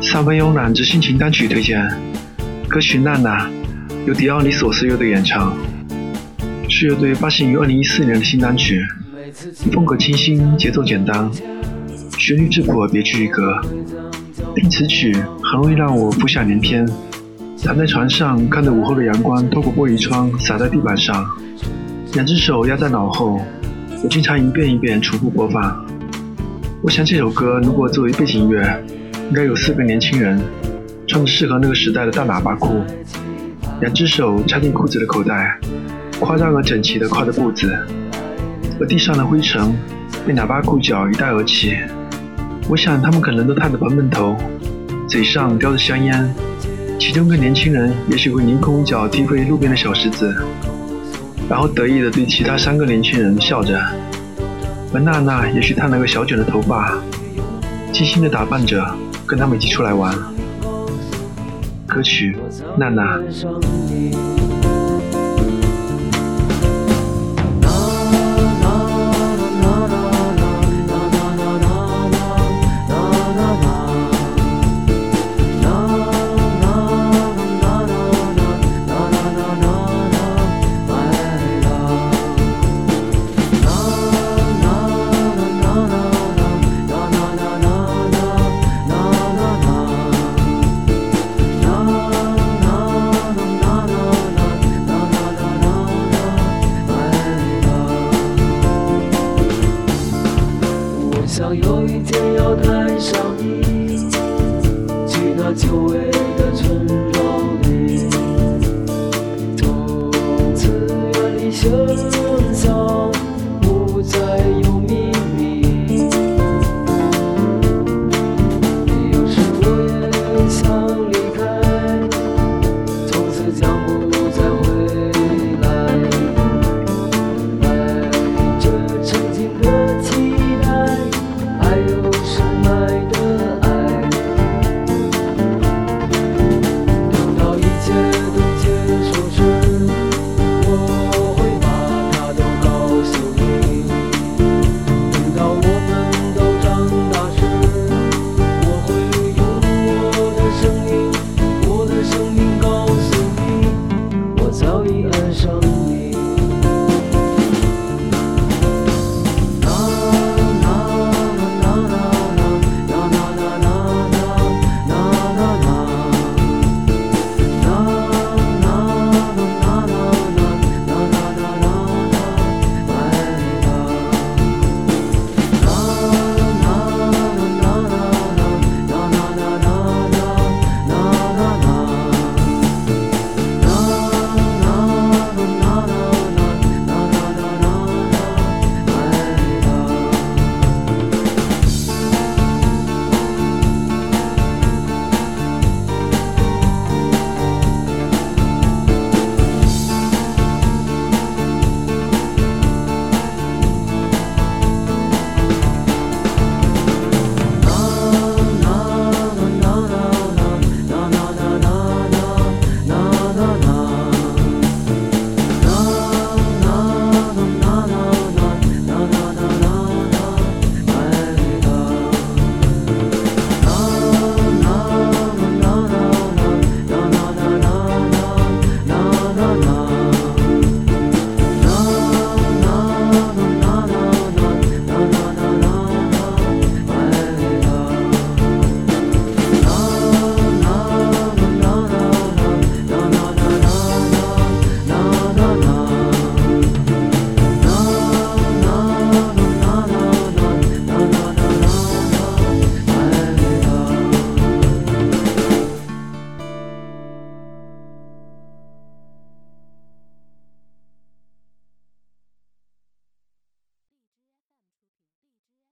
三分慵懒之心情单曲推荐，歌曲《娜娜》由迪奥尼索斯乐队演唱，是乐队发行于2014年的新单曲，风格清新，节奏简单，旋律质朴而别具一格。听此曲很容易让我浮想联翩，躺在床上看着午后的阳光透过玻璃窗洒在地板上，两只手压在脑后，我经常一遍一遍重复播放。我想这首歌如果作为背景音乐。应该有四个年轻人，穿着适合那个时代的大喇叭裤，两只手插进裤子的口袋，夸张而整齐地跨着步子，而地上的灰尘被喇叭裤脚一带而起。我想他们可能都烫着蓬蓬头，嘴上叼着香烟，其中一个年轻人也许会凌空一脚踢飞路边的小石子，然后得意地对其他三个年轻人笑着。而娜娜也许烫了个小卷的头发，精心地打扮着。跟他们一起出来玩。歌曲《娜娜》。有一天要带上你，去那久违的村庄里，从此远离喧